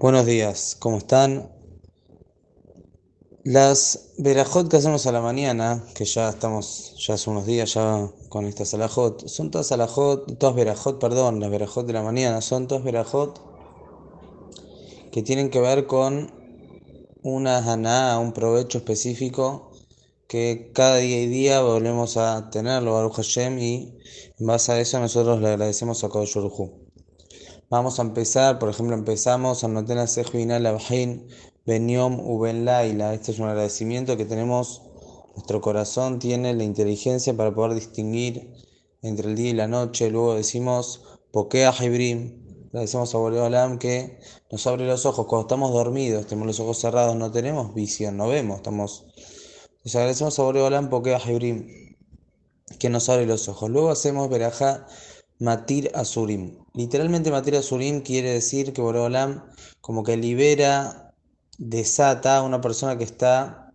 Buenos días, ¿cómo están? Las verajot que hacemos a la mañana, que ya estamos, ya hace unos días ya con esta salajot, son todas salajot, todas verajot, perdón, las verajot de la mañana, son todas verajot que tienen que ver con una haná, un provecho específico que cada día y día volvemos a tenerlo, Baruch Hashem, y en base a eso nosotros le agradecemos a Kodesh Vamos a empezar, por ejemplo, empezamos a notar Sejvinal Abhin Benyom Uben Laila. Este es un agradecimiento que tenemos, nuestro corazón tiene la inteligencia para poder distinguir entre el día y la noche. Luego decimos Pokea Hibrim. Agradecemos a Boreolam que nos abre los ojos. Cuando estamos dormidos, tenemos los ojos cerrados, no tenemos visión, no vemos. Estamos... Les agradecemos a Boreolam Pokea Hibrim que nos abre los ojos. Luego hacemos Berajá Matir Asurim. Literalmente Matir Asurim quiere decir que Boreolam como que libera desata a una persona que está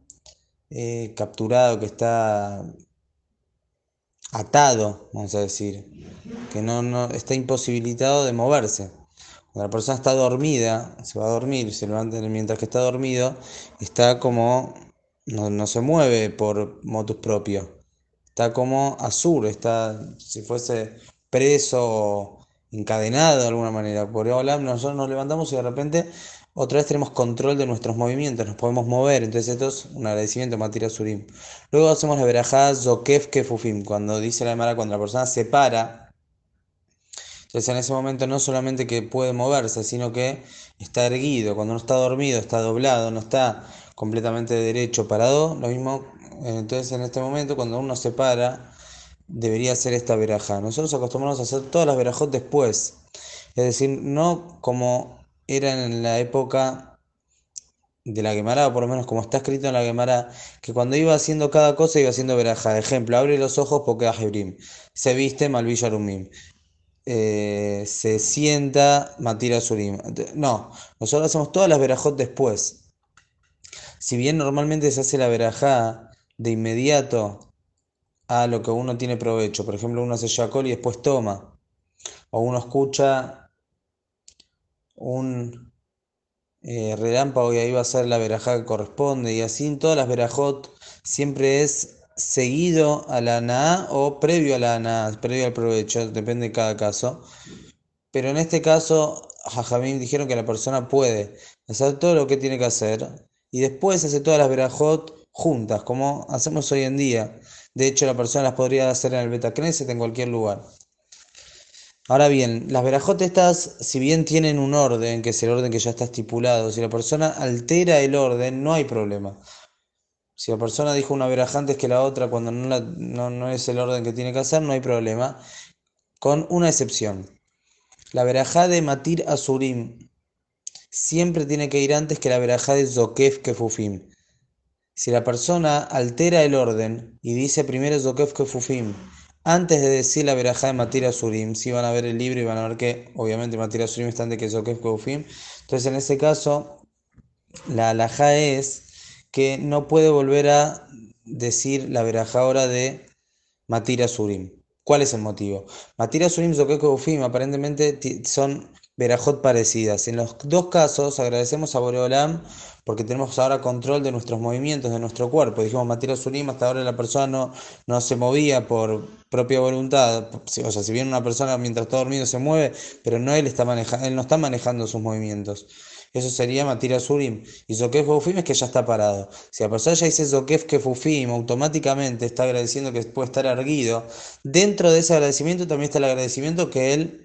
eh, capturado, que está atado, vamos a decir, que no, no está imposibilitado de moverse. Cuando la persona está dormida, se va a dormir, se levanta mientras que está dormido, está como, no, se mueve por motus propio, está como azul, está, si fuese preso encadenado de alguna manera. Por ejemplo, nosotros nos levantamos y de repente otra vez tenemos control de nuestros movimientos, nos podemos mover. Entonces, esto es un agradecimiento Matira Surim. Luego hacemos la verajá Zokef Kefufim, cuando dice la Emara, cuando la persona se para. Entonces, en ese momento no solamente que puede moverse, sino que está erguido. Cuando no está dormido, está doblado, no está completamente derecho, parado. Lo mismo, entonces, en este momento, cuando uno se para, debería hacer esta verajá. Nosotros acostumbramos a hacer todas las verajot después. Es decir, no como eran en la época de la Gemara, o por lo menos como está escrito en la Gemara, que cuando iba haciendo cada cosa iba haciendo veraja. Ejemplo, abre los ojos porque Hebrim. Se viste Malvillarumim. Eh, se sienta Matira Surim. No, nosotros hacemos todas las verajot después. Si bien normalmente se hace la verajá de inmediato a lo que uno tiene provecho, por ejemplo, uno hace yacol y después toma, o uno escucha un eh, relámpago y ahí va a ser la verajá que corresponde. Y así en todas las verajot siempre es seguido a la ana o previo a la ana, previo al provecho, depende de cada caso. Pero en este caso, Jajamim dijeron que la persona puede hacer todo lo que tiene que hacer y después hace todas las verajot juntas, como hacemos hoy en día. De hecho, la persona las podría hacer en el Betacneset en cualquier lugar. Ahora bien, las verajot estas, si bien tienen un orden, que es el orden que ya está estipulado, si la persona altera el orden, no hay problema. Si la persona dijo una veraja antes que la otra cuando no, no, es el orden que tiene que hacer, no hay problema, con una excepción. La verajá de Matir Azurim siempre tiene que ir antes que la verajá de Zokef Kefufim. Si la persona altera el orden y dice primero Zokef Kefufim antes de decir la verajá de Matira Surim, si van a ver el libro y van a ver que obviamente Matira Surim está antes que Zokef Keufim. Entonces en ese caso, la alajá es que no puede volver a decir la verajá ahora de Matira Surim. ¿Cuál es el motivo? Matira Surim, Zokef Keufim aparentemente son verajot parecidas. En los dos casos agradecemos a Boreolam porque tenemos ahora control de nuestros movimientos, de nuestro cuerpo. Dijimos Matira Surim, hasta ahora la persona no, no se movía por propia voluntad. O sea, si bien una persona mientras está dormido se mueve, pero no él, está manejando, él no está manejando sus movimientos. Eso sería Matira Surim. Y Zokef Kefufim es que ya está parado. Si la persona ya dice Zokef Kefufim, automáticamente está agradeciendo que puede estar erguido. Dentro de ese agradecimiento también está el agradecimiento que él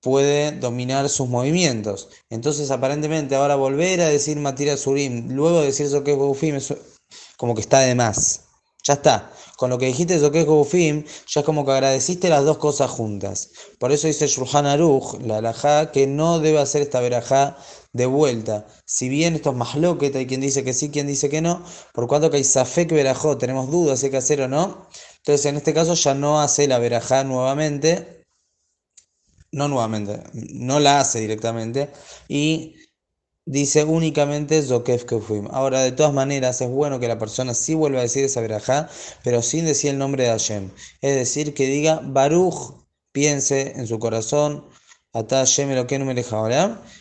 puede dominar sus movimientos. Entonces, aparentemente, ahora volver a decir Matira Surim, luego de decir Zokef Kefufim, es como que está de más. Ya está. Con lo que dijiste Zokef Kefufim, ya es como que agradeciste las dos cosas juntas. Por eso dice Shulchan Aruch, la alajá, que no debe hacer esta verajá de vuelta. Si bien esto es más loqueta, hay quien dice que sí, quien dice que no, por cuanto que hay Safek verajó, tenemos dudas si hay que hacer o no. Entonces, en este caso ya no hace la verajá nuevamente, no nuevamente, no la hace directamente y dice únicamente Zokef Kefim. Ahora, de todas maneras, es bueno que la persona sí vuelva a decir esa verajá, pero sin decir el nombre de Hashem. Es decir, que diga Baruch, piense en su corazón, Ata Hashem Elokeinu Melech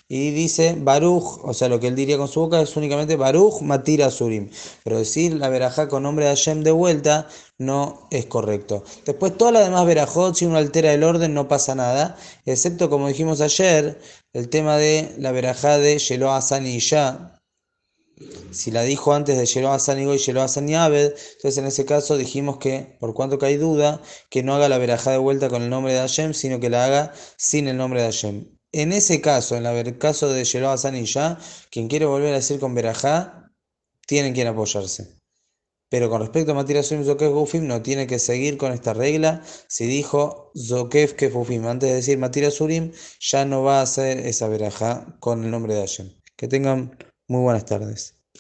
Y dice Baruch, o sea, lo que él diría con su boca es únicamente Baruch Matira Surim. Pero decir la verajá con nombre de Hashem de vuelta no es correcto. Después, todas las demás verajot, si uno altera el orden, no pasa nada. Excepto, como dijimos ayer, el tema de la verajá de Shelo Asan y Ya. Si la dijo antes de Shelo Asan y Shelo Asan y Abed, entonces en ese caso dijimos que, por cuanto que hay duda, que no haga la verajá de vuelta con el nombre de Hashem, sino que la haga sin el nombre de Hashem. En ese caso, en el caso de Shelo Asan y Ya, quien quiere volver a decir con verajá, tienen quien apoyarse. Pero con respecto a Matira Surim Zokef Gufim, no tiene que seguir con esta regla. Si dijo Zokef Kefufim antes de decir Matira Surim, ya no va a hacer esa verajá con el nombre de Hashem. Que tengan muy buenas tardes.